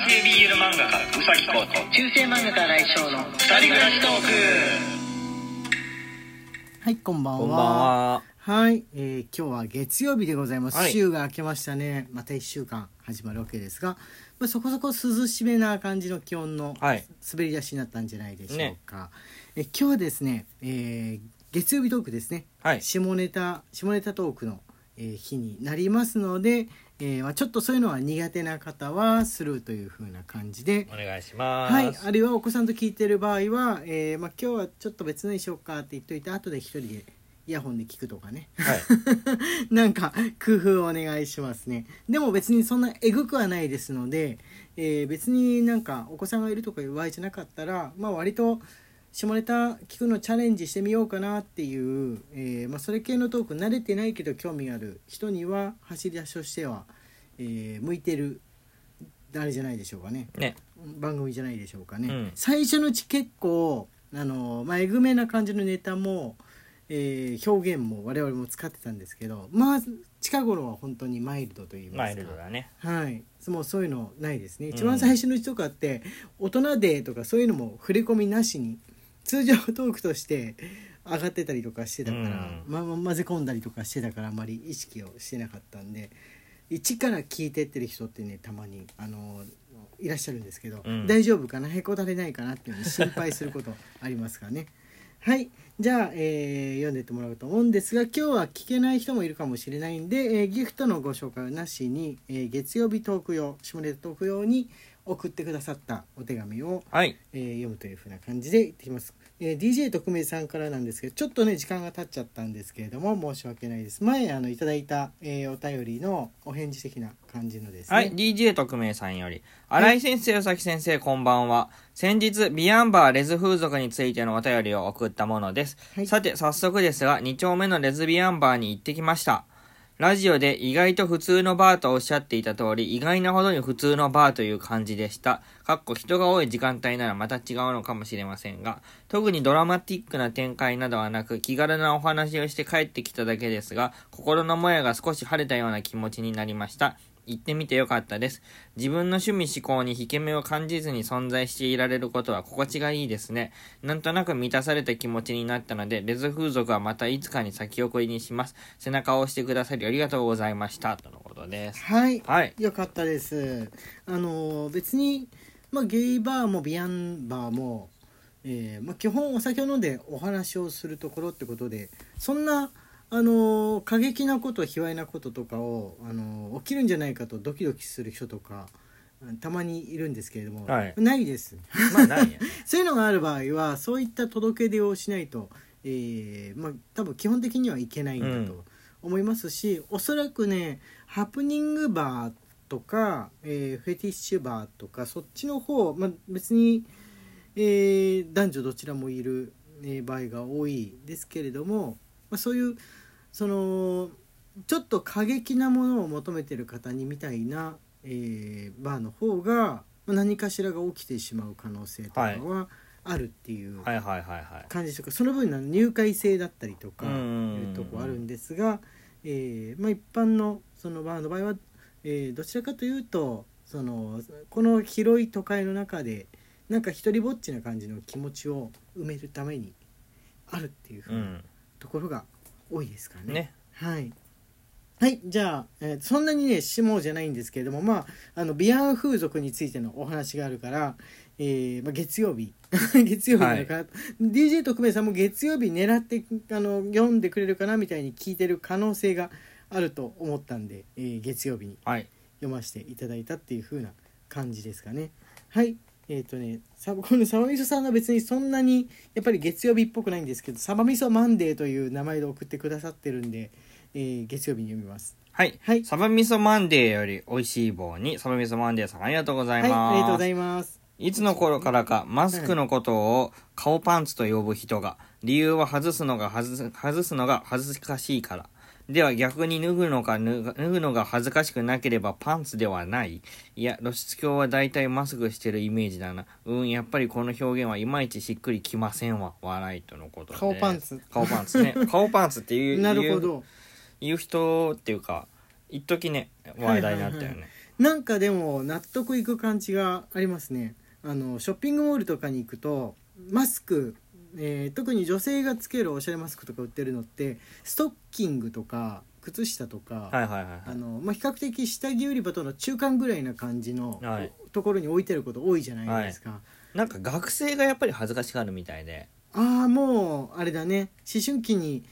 性 BL 漫画家うさぎこと中世漫画家来翔の二人暮らしトークはいこんばんは。こんばんは。はい、えー今日は月曜日でございます、はい。週が明けましたね。また1週間始まるわけですが、まあ、そこそこ涼しめな感じの気温のはい。滑り出しになったんじゃないでしょうか、え今日はですね、えー月曜日トークですね、はい。下ネタ下ネタトークの、えー日になりますので、えーまあ、ちょっとそういうのは苦手な方はスルーという風な感じでお願いします。はい、あるいはお子さんと聞いてる場合は、えーまあ、今日はちょっと別のにしようかって言っといて後で一人でイヤホンで聞くとかねはい。なんか工夫お願いしますねでも別にそんなえぐくはないですので、えー別になんかお子さんがいるとかいう場合じゃなかったら、まあ、割と下ネタ聞くのチャレンジしてみようかなっていう、えーまあ、それ系のトーク慣れてないけど興味ある人には走り出しとしては、えー向いてるあれじゃないでしょうかね。ね。番組じゃないでしょうかね、うん。最初のうち結構あの、まあ、えぐめな感じのネタも、えー表現も我々も使ってたんですけどまあ近頃は本当にマイルドと言いますか。マイルドだね。はい。もうそういうのないですね。ん。一番最初のうちとかって大人でとかそういうのも触れ込みなしに通常トークとして上がってたりとかしてたから、うん。まま混ぜ込んだりとかしてたからあまり意識をしてなかったんで一から聞いてってる人ってねたまにあのいらっしゃるんですけど、うん。大丈夫かな？へこたれないかなっていうのに心配することありますからね。はい。じゃあ、えー読んでってもらおうと思うんですが今日は聞けない人もいるかもしれないんで、えーギフトのご紹介はなしに、えー月曜日トーク用下ネタトーク用に送ってくださったお手紙を、はい。えー読むというふうな感じでいってきます、えー DJ 特命さんからなんですけどちょっとね時間が経っちゃったんですけれども申し訳ないです前あのいただいた、えーお便りのお返事的な感じのですねはい。DJ 特命さんより。新井先生、与崎先生、こんばんは。先日、ビアンバーレズ風俗についてのお便りを送ったものです。はいさて、早速ですが、2丁目のレズビアンバーに行ってきました。ラジオで意外と普通のバーとおっしゃっていた通り、意外なほどに普通のバーという感じでした。かっこ人が多い時間帯ならまた違うのかもしれませんが、特にドラマティックな展開などはなく、気軽なお話をして帰ってきただけですが、心のもやが少し晴れたような気持ちになりました。行ってみてよかったです。自分の趣味思考に引け目を感じずに存在していられることは心地がいいですね。なんとなく満たされた気持ちになったので、レズ風俗はまたいつかに先送りにします。背中を押してくださりありがとうございました。とのことです。はいはい。よかったですあの別に、まあ、ゲイバーもビアンバーも、えーまあ、基本お酒を飲んでお話をするところってことでそんなあの過激なこと卑猥なこととかをあの起きるんじゃないかとドキドキする人とかたまにいるんですけれども、はい。ないです。まあ、ないや。そういうのがある場合はそういった届け出をしないと、えーまあ、多分基本的にはいけないんだと思いますし、おそらくねハプニングバーとか、えーフェティッシュバーとかそっちの方、まあ、別に、えー男女どちらもいる、えー場合が多いですけれども、まあ、そういうそのちょっと過激なものを求めてる方にみたいな、えーバーの方がまあ何かしらが起きてしまう可能性とかはあるっていう。感じとかその分の入会制だったりとかいうとこあるんですが、えーまあ、一般のそのバーの場合は、えーどちらかというとそのこの広い都会の中でなんか一人ぼっちな感じの気持ちを埋めるためにあるっていうふう。うんところが多いですからね。ね。はいはいじゃあ、えーそんなにね下じゃないんですけれどもまああのビアン風俗についてのお話があるから、えーまあ、月曜日 月曜日なのかな、DJ 特命さんも月曜日狙ってあの読んでくれるかなみたいに聞いてる可能性があると思ったんで、えー月曜日にはい。読ませていただいたっていう風な感じですかねはいえっ、とねサ このサバみそさんは別にそんなにやっぱり月曜日っぽくないんですけどサバみそマンデーという名前で送ってくださってるんで、えー月曜日に読みますはい。はいサバ味噌マンデーより美味しい棒に、サバ味噌マンデーさんありがとうございはいます。ありがとうございますいつの頃からかマスクのことを顔パンツと呼ぶ人が、理由は外すのが外す外すのが恥ずかしいから。では逆に脱ぐのか脱ぐ脱ぐのが恥ずかしくなければパンツではないいや、露出狂は大体マスクしてるイメージだな。うん、やっぱりこの表現はいまいちしっくりきませんわ。笑いとのことで。顔パンツ。顔パンツね。顔パンツっていう、なるほど言う人っていうか、一時ね、話題になったよね。なんかでも納得いく感じがありますねあのショッピングモールとかに行くとマスク、えー特に女性がつけるおしゃれマスクとか売ってるのってストッキングとか靴下とか、比較的下着売り場との中間ぐらいな感じのはい。ところに置いてること多いじゃないですか、なんか学生がやっぱり恥ずかしがるみたいで。ああもうあれだね。思春期に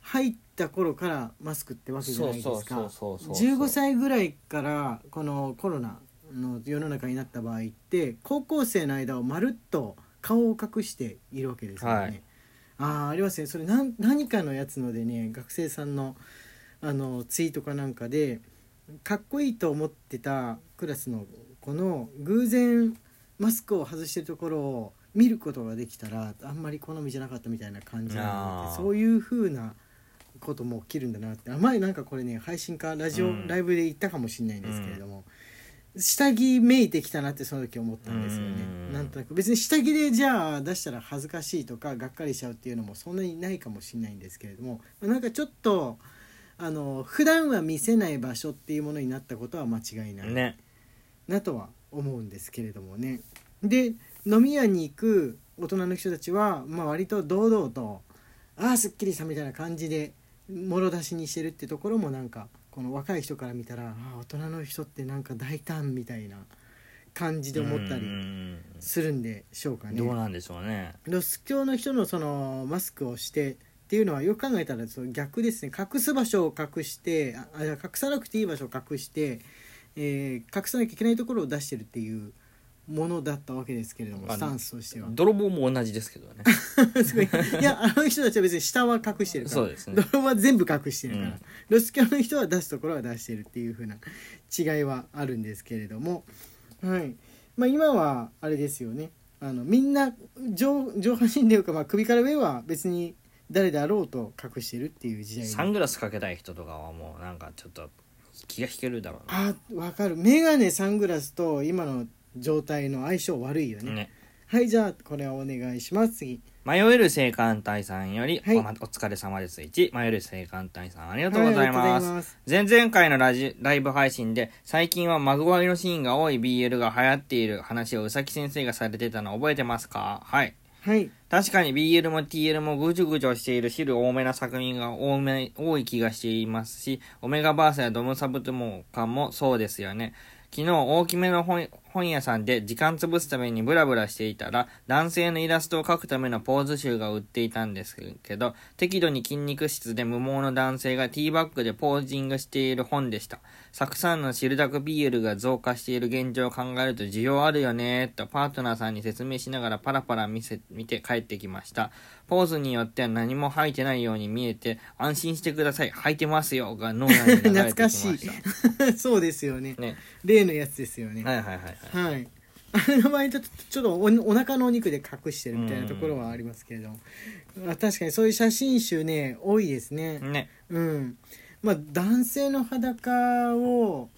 入った頃からマスクってわけじゃないですか。そうそうそうそうそう15歳ぐらいからこのコロナの世の中になった場合って高校生の間をまるっと顔を隠しているわけですよね、はい。ああありますね。それ何何かのやつのでね学生さんのあのツイートかなんかでかっこいいと思ってたクラスの子の偶然マスクを外してるところを見ることができたらあんまり好みじゃなかったみたいな感じなのでそういう風なことも起きるんだなって。あ前なんかこれね配信かラジオ、うん。ライブで言ったかもしれないんですけれども、下着めいてきたなってその時思ったんですよね、うん。なんとなく別に下着でじゃあ出したら恥ずかしいとかがっかりしちゃうっていうのもそんなにないかもしれないんですけれどもなんかちょっとあの普段は見せない場所っていうものになったことは間違いない、ね。なとは思うんですけれどもね。で飲み屋に行く大人の人たちは、まあ、割と堂々と「ああすっきりした」みたいな感じでもろ出しにしてるってところもなんかこの若い人から見たらああ大人の人ってなんか大胆みたいな感じで思ったうんりうん。するんでしょうかね。どうなんでしょうね。ロス教の人のそのマスクをしてっていうのはよく考えたらその逆ですね。隠す場所を隠してああ隠さなくていい場所を隠して、えー隠さなきゃいけないところを出してるっていうものだったわけですけれどもあのスタンスとしては。泥棒も同じですけどね。すごいいやあの人たちは別に下は隠してるからそうですね。泥は全部隠してるから、うん。ロス教の人は出すところは出してるっていう風な違いはあるんですけれどもはい。まあ今はあれですよね。あのみんな上上半身というか、まあ、首から上は別に誰であろうと隠してるっていう時代に。サングラスかけたい人とかはもうなんかちょっと気が引けるだろうあわかる。眼鏡サングラスと今の状態の相性悪いよね。なね。はいじゃあこれはお願いします。次。迷える青函隊さんより、はい。おまお疲れ様です。1迷える青函隊さんありがとうございはありがとうごます,、ざいます。前々回のラジライブ配信で最近はマグワイのシーンが多い BL が流行っている話を宇崎先生がされてたの覚えてますか？はい。はい。確かに BL も TL もぐじゅぐじょしている汁多めな作品が多め多い気がしていますし、オメガバーサやドムサブトモカもそうですよね。昨日大きめの本本屋さんで時間潰すためにブラブラしていたら、男性のイラストを描くためのポーズ集が売っていたんですけど、適度に筋肉質で無毛の男性がティーバッグでポージングしている本でした。たくさんのシルダク BL が増加している現状を考えると需要あるよねとパートナーさんに説明しながらパラパラ見せ見て帰ってきました。ポーズによっては何も履いてないように見えて安心してください。履いてますよが脳内に流れてきま懐かししいた。そうですよねね。例のやつですよねはいはいはいはい。はい。あれの場合とちょっとおお腹のお肉で隠してるみたいなところはありますけれども、あ確かにそういう写真集ね多いですね。ね。うん。まあ男性の裸を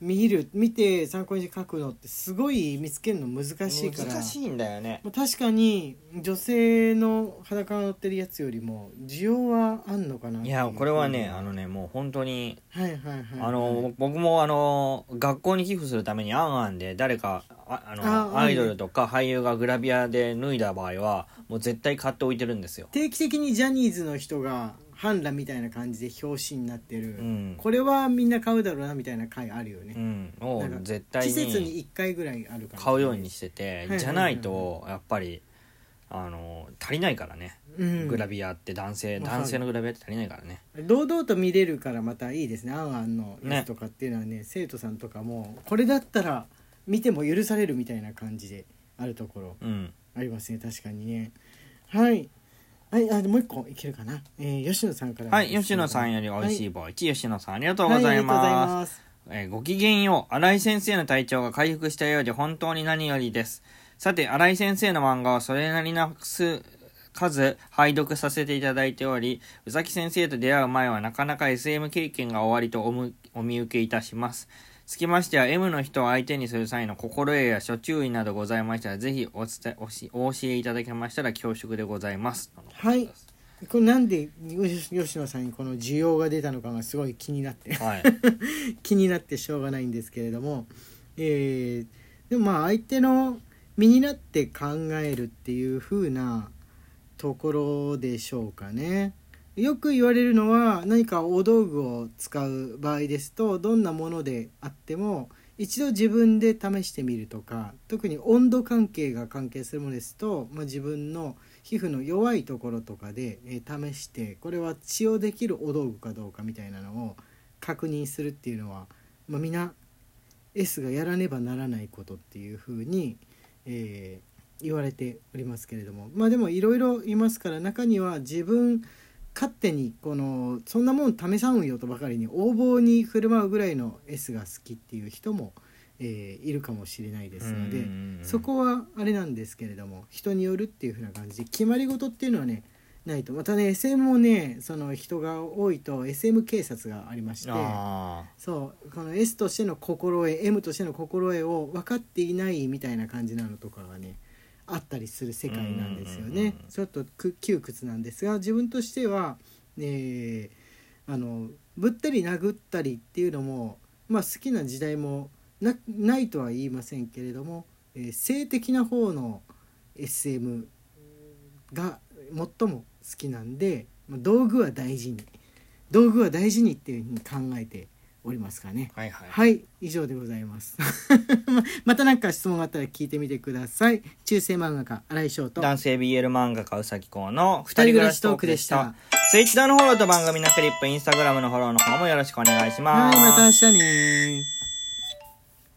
見る見て参考にして書くのってすごい見つけるの難しいから。難しいんだよね。まあ確かに女性の裸が乗ってるやつよりも需要はあんのかないや、これはね、あのね、もう本当に、はいはいはい、あの、僕もあの、学校に寄付するためにあんあんで誰か、ああの、あアイドルとか俳優がグラビアで脱いだ場合は、もう絶対買っておいてるんですよ。定期的にジャニーズの人が反乱みたいな感じで表紙になってる、うん。これはみんな買うだろうなみたいな回あるよね、うん。もなんかう絶対季節にに1回ぐらいあるから。買うようにしててはい、じゃないと、やっぱり、あの、足りないからね。うん。グラビアって男性、はい男性のグラビアって足りないからね。堂々と見れるからまたいいですね。あんあんのやつとかっていうのはね。生徒さんとかもこれだったら見ても許されるみたいな感じであるところうん。ありますね。確かにね。はいはいあもう一個いけるかな、えー、吉野さんからはい、吉野さんより美味しいい棒1、吉野さんありがととうございます。ますえーごきげんよう。新井先生の体調が回復したようで本当に何よりです。さて、新井先生の漫画はそれなりな数、数、拝読させていただいており、宇崎先生と出会う前はなかなか SM 経験が終わりとおむお見受けいたします。つきましては M の人を相手にする際の心得や諸注意などございましたら、ぜひお伝えおしお教えいただけましたら恐縮でございます。はいこれなんで吉吉野さんにこの需要が出たのかがすごい気になってはい 気になってしょうがないんですけれども、えーでもまあ相手の身になって考えるっていう風なところでしょうかね。よく言われるのは何かお道具を使う場合ですとどんなものであっても一度自分で試してみるとか特に温度関係が関係するものですと、まあ、自分の皮膚の弱いところとかで、え試してこれは使用できるお道具かどうかみたいなのを確認するっていうのは、まあ、みんな S がやらねばならないことっていうふうに、えー言われておりますけれども。まあでもいろいろいますから中には自分勝手にこのそんなもん試さんよとばかりに横暴に振る舞うぐらいの S が好きっていう人も、えーいるかもしれないですので。そこはあれなんですけれども人によるっていう風な感じで決まり事っていうのはねないとまたね SM もねその人が多いと SM 警察がありましてあそうこの S としての心得 M としての心得を分かっていないみたいな感じなのとかがねあったりする世界なんですよね。ちょっとく窮屈なんですが自分としては、えーあのぶったり殴ったりっていうのも、まあ、好きな時代もなないとは言いませんけれども、えー性的な方の SM が最も好きなんで、まあ、道具は大事に道具は大事にっていうふうに考えておりますかね。はいはいはい、以上でございます。ま また何か質問があったら聞いてみてください。中世漫画家新井翔と男性 BL 漫画家うさぎこうの二二人暮らしトークでした。ツイッターのフォローと番組のクリップ、インスタグラムのフォローの方もよろしくお願いします。はい、また明日ね